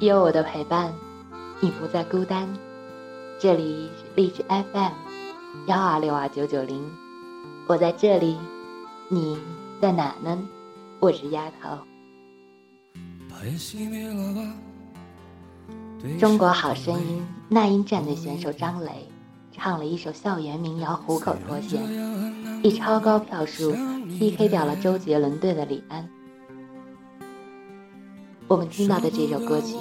有我的陪伴，你不再孤单。这里是荔枝 FM 幺二六二九九零，我在这里，你在哪呢？我是丫头。中国好声音那英战队选手张磊唱了一首校园民谣《虎口脱险》，以超高票数 PK 掉了周杰伦队的李安。我们听到的这首歌曲，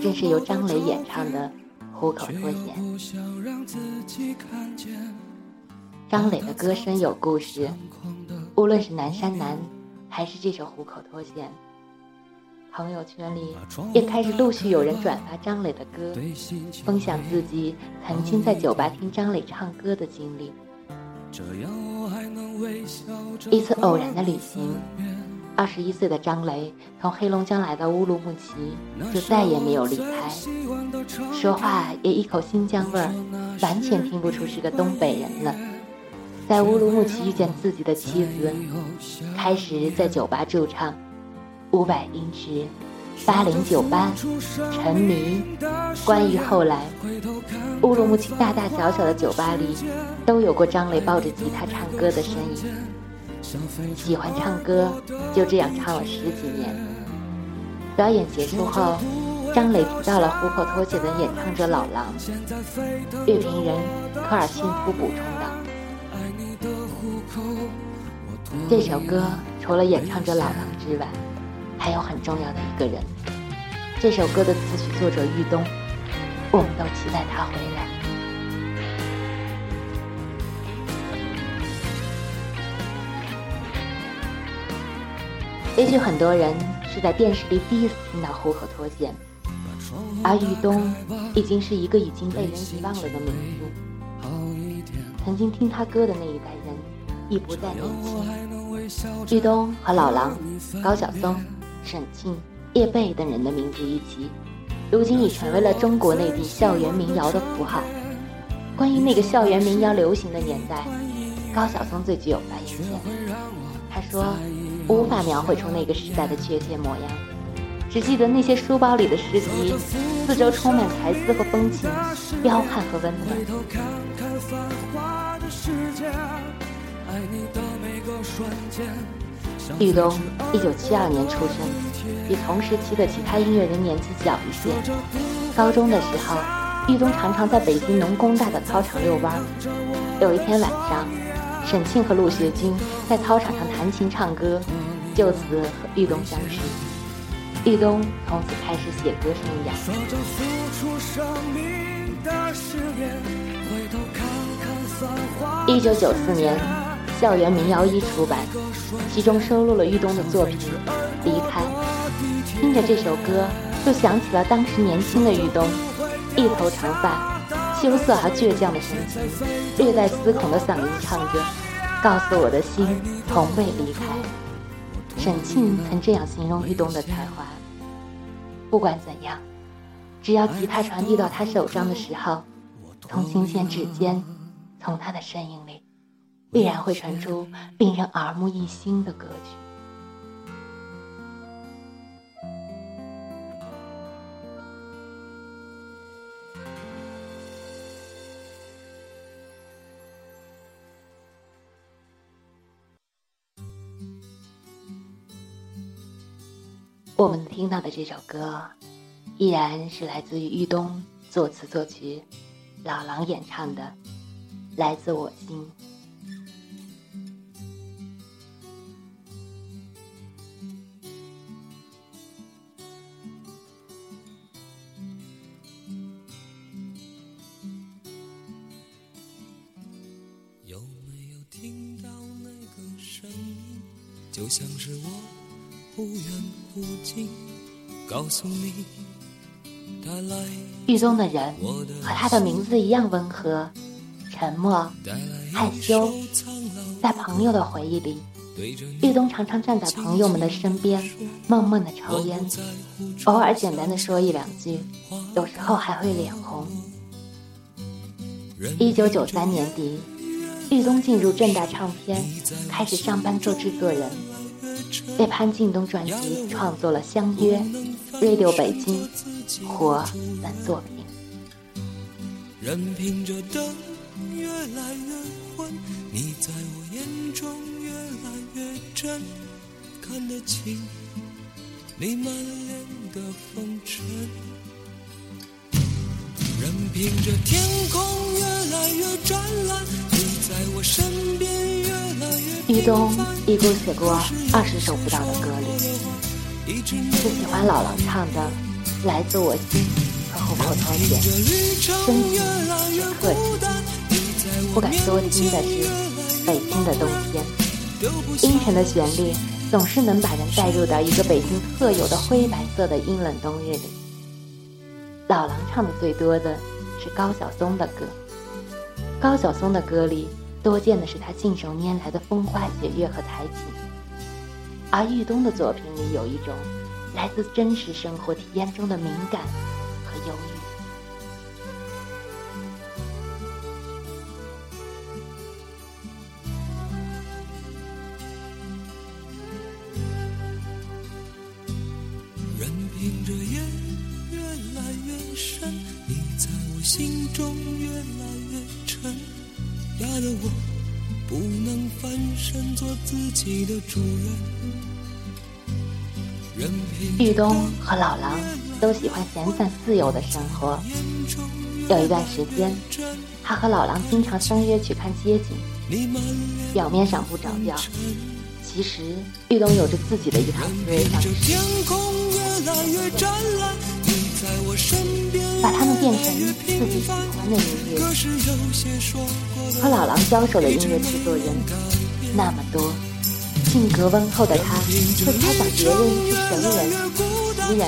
正是由张磊演唱的《虎口脱险》。张磊的歌声有故事，无论是南山南，还是这首《虎口脱险》。朋友圈里也开始陆续有人转发张磊的歌，分享自己曾经在酒吧听张磊唱歌的经历。一次偶然的旅行，二十一岁的张雷从黑龙江来到乌鲁木齐，就再也没有离开。说话也一口新疆味儿，完全听不出是个东北人了。在乌鲁木齐遇见自己的妻子，开始在酒吧驻唱。五百英尺，八零九八，沉迷。关于后来，乌鲁木齐大大小小的酒吧里，都有过张磊抱着吉他唱歌的身影。喜欢唱歌，就这样唱了十几年。表演结束后，张磊提到了虎口脱险的演唱者老狼。乐评人科尔沁夫补充道：“这首歌除了演唱者老狼之外。”还有很重要的一个人，这首歌的词曲作者玉东，我们都期待他回来。也许很多人是在电视里第一次听到《虎口脱险》，而玉东已经是一个已经被人遗忘了的名字。曾经听他歌的那一代人已不再年轻。玉东和老狼、高晓松。沈庆、叶蓓等人的名字一起，如今已成为了中国内地校园民谣的符号。关于那个校园民谣流行的年代，高晓松最具有发言权。他说：“无法描绘出那个时代的确切模样，只记得那些书包里的诗集，四周充满才思和风情，彪悍和温暖。”玉东一九七二年出生，比同时期的其他音乐人年纪小一些。高中的时候，玉东常常在北京农工大的操场遛弯。有一天晚上，沈庆和陆学军在操场上弹琴唱歌，就此和玉东相识。玉东从此开始写歌生涯。一九九四年。校园民谣一出版，其中收录了玉东的作品《离开》。听着这首歌，就想起了当时年轻的玉东，一头长发，羞涩而倔强的神情，略带思恐的嗓音唱着：“告诉我的心，从未离开。”沈庆曾这样形容玉东的才华：不管怎样，只要吉他传递到他手上的时候，从琴弦指尖，从他的身影里。必然会传出令人耳目一新的歌曲。我们听到的这首歌，依然是来自于玉东作词作曲，老狼演唱的《来自我心》。有没有听到那个声音？就像是我，忽远忽近，告诉你狱中的人和他的名字一样温和、沉默、害羞。在朋友的回忆里，狱东常常站在朋友们的身边，闷闷的抽烟，偶尔简单的说一两句，有时候还会脸红。一九九三年底，狱东进入正大唱片，开始上班做制作人。为潘劲东专辑创作了《相约》《Radio 北京》《火》等作品。任凭着灯越来越昏，你在我眼中越来越真，看得清你满脸的风尘。任凭着天空越来越湛蓝，你在我身边玉东一共写过二十首不到的歌里，最喜欢老狼唱的《来自我心》和《虎口脱险》，深情却客气。不敢多听的是《北京的冬天》，阴沉的旋律总是能把人带入到一个北京特有的灰白色的阴冷冬日里。老狼唱的最多的是高晓松的歌，高晓松的歌里多见的是他信手拈来的风花雪月和才情，而玉东的作品里有一种来自真实生活体验中的敏感和忧郁。任凭着夜。越来越来越沉，我不能翻身做自己的主人。玉东和老狼都喜欢闲散自由的生活。有一段时间，他和老狼经常相约去看街景，表面上不着调，其实玉东有着自己的一套思维方式。把他们变成自己喜欢的音乐。和老狼交手的音乐制作人那么多，性格温厚的他会猜想别人是神人、奇人，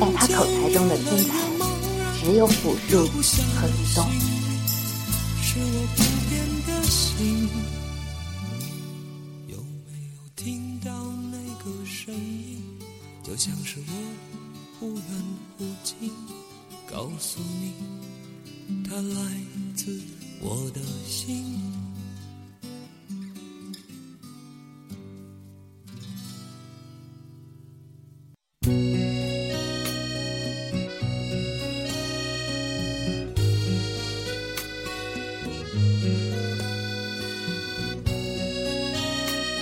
在他口才中的天才只有朴树和李东。就像是我忽远忽近，告诉你，它来自我的心。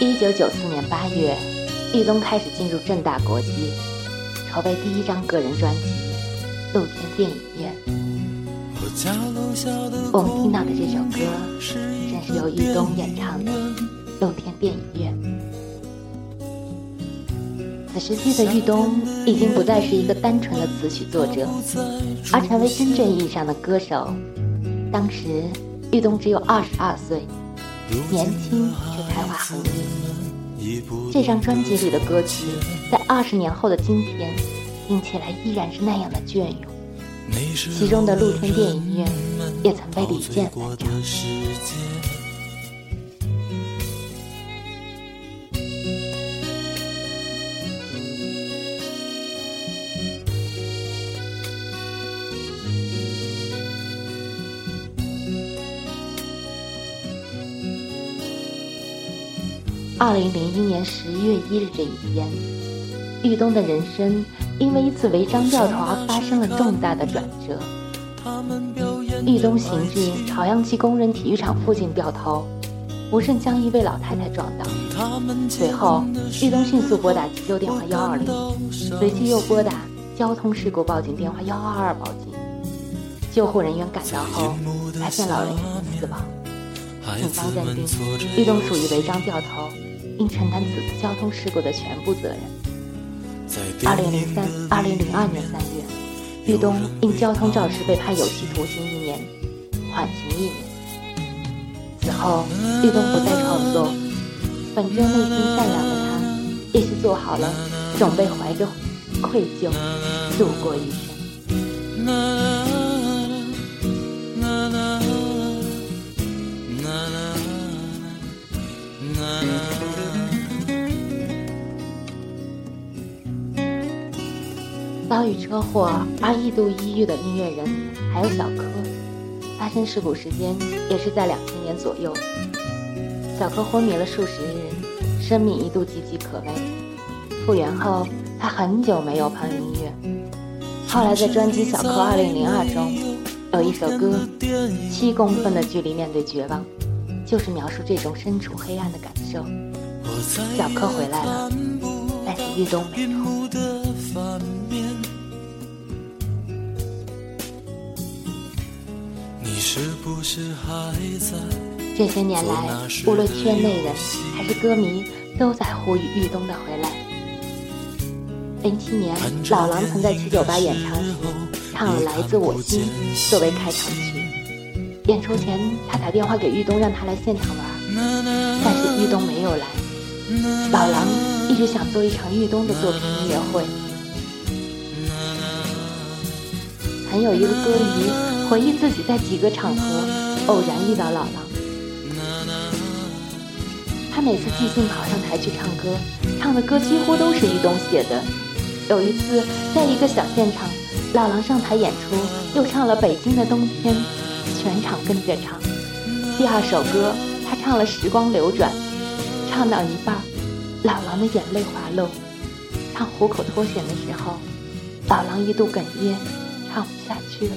一九九四年八月，玉东开始进入正大国际。筹备第一张个人专辑《露天电影院》，我们听到的这首歌正是由玉东演唱的《露天电影院》。此时期的玉东已经不再是一个单纯的词曲作者，而成为真正意义上的歌手。当时，玉东只有二十二岁，年轻却才华横溢。这张专辑里的歌曲，在二十年后的今天，听起来依然是那样的隽永。其中的露天电影院，也曾被李健翻唱。二零零一年十一月一日这一天，玉东的人生因为一次违章掉头而发生了重大的转折。玉东行至朝阳区工人体育场附近掉头，不慎将一位老太太撞倒。随后，玉东迅速拨打急救电话幺二零，随即又拨打交通事故报警电话幺二二报警。救护人员赶到后，发现老人已经死亡。警方认定玉东属于违章掉头。应承担此次交通事故的全部责任。二零零三、二零零二年三月，玉东因交通肇事被判有期徒刑一年，缓刑一年。此后，玉东不再创作，本着内心善良的他，也是做好了准备怀着愧疚度过一生。遭遇车祸而一度抑郁的音乐人还有小柯，发生事故时间也是在两千年左右。小柯昏迷了数十日，生命一度岌岌可危。复原后，他很久没有碰音乐。后来在专辑《小柯2002》中，有一首歌《七公分的距离面对绝望》，就是描述这种身处黑暗的感受。小柯回来了，但是玉东没有。这些年来，无论圈内人还是歌迷，都在呼吁玉东的回来。零七年，老狼曾在七九八演唱时唱了《来自我心》作为开场曲。演出前，他打电话给玉东，让他来现场玩，但是玉东没有来。老狼一直想做一场玉东的作品音乐会。曾有一个歌迷回忆自己在几个场合偶然遇到老狼，他每次即兴跑上台去唱歌，唱的歌几乎都是玉东写的。有一次，在一个小现场，老狼上台演出，又唱了《北京的冬天》，全场跟着唱。第二首歌，他唱了《时光流转》，唱到一半，老狼的眼泪滑落。唱《虎口脱险》的时候，老狼一度哽咽，唱不下去了。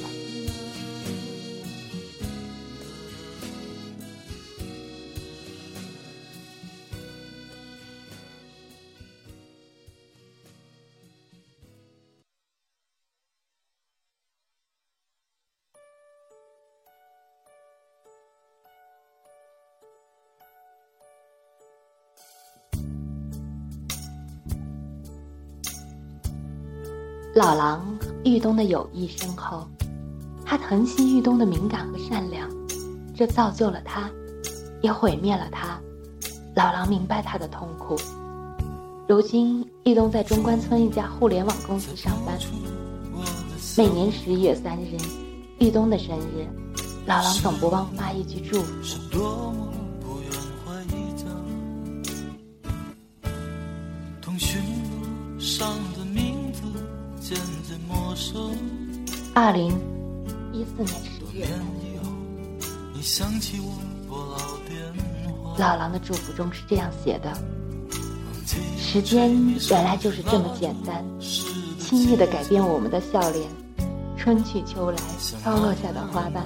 老狼玉东的友谊深厚，他疼惜玉东的敏感和善良，这造就了他，也毁灭了他。老狼明白他的痛苦。如今，玉东在中关村一家互联网公司上班。每年十一月三日，玉东的生日，老狼总不忘发一句祝福。同学二零一四年十月，老狼的祝福中是这样写的：时间原来就是这么简单，轻易的改变我们的笑脸。春去秋来，飘落下的花瓣，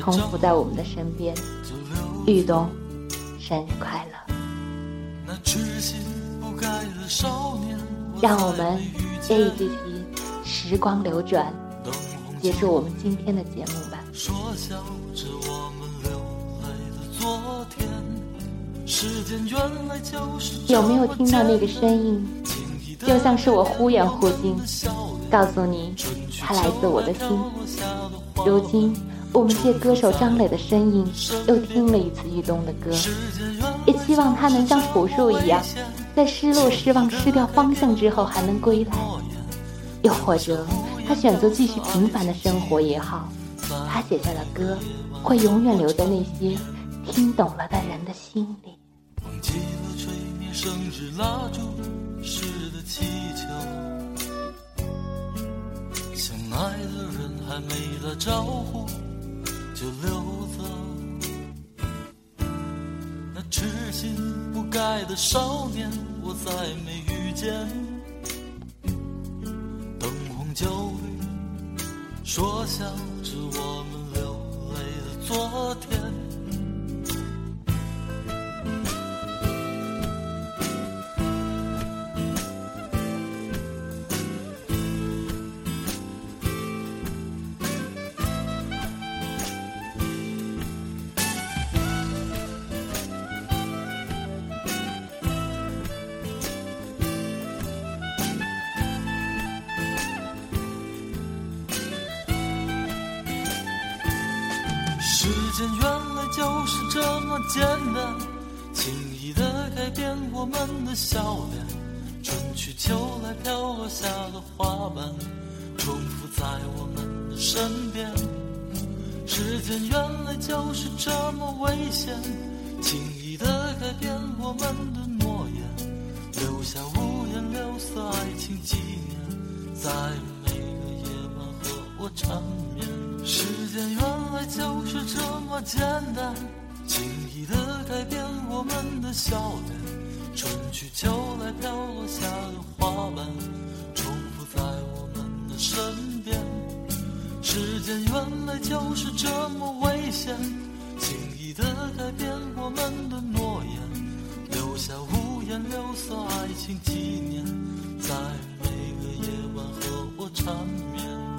重复在我们的身边。玉东，生日快乐！让我们接一句题，时光流转。结束我们今天的节目吧。有没有听到那个声音？就像是我忽远忽近，告诉你，它来自我的心。如今，我们借歌手张磊的声音，又听了一次玉东的歌，也希望他能像朴树一样，在失落、失望、失掉方向之后还能归来，又或者。他选择继续平凡的生活也好，他写下的歌会永远留在那些听懂了的人的心里。忘记了吹灭生日蜡烛时的气球，相爱的人还没打招呼就溜走。那痴心不改的少年，我再没遇见。说笑着我们流泪的昨天。时间原来就是这么简单，轻易的改变我们的笑脸。春去秋来，飘落下的花瓣，重复在我们的身边。时间原来就是这么危险，轻易的改变我们的诺言，留下五颜六色爱情纪念，在每个夜晚和我缠绵。时间原来就是这么简单。轻易的改变我们的笑脸，春去秋来，飘落下的花瓣，重复在我们的身边。时间原来就是这么危险，轻易的改变我们的诺言，留下五颜六色爱情纪念，在每个夜晚和我缠绵。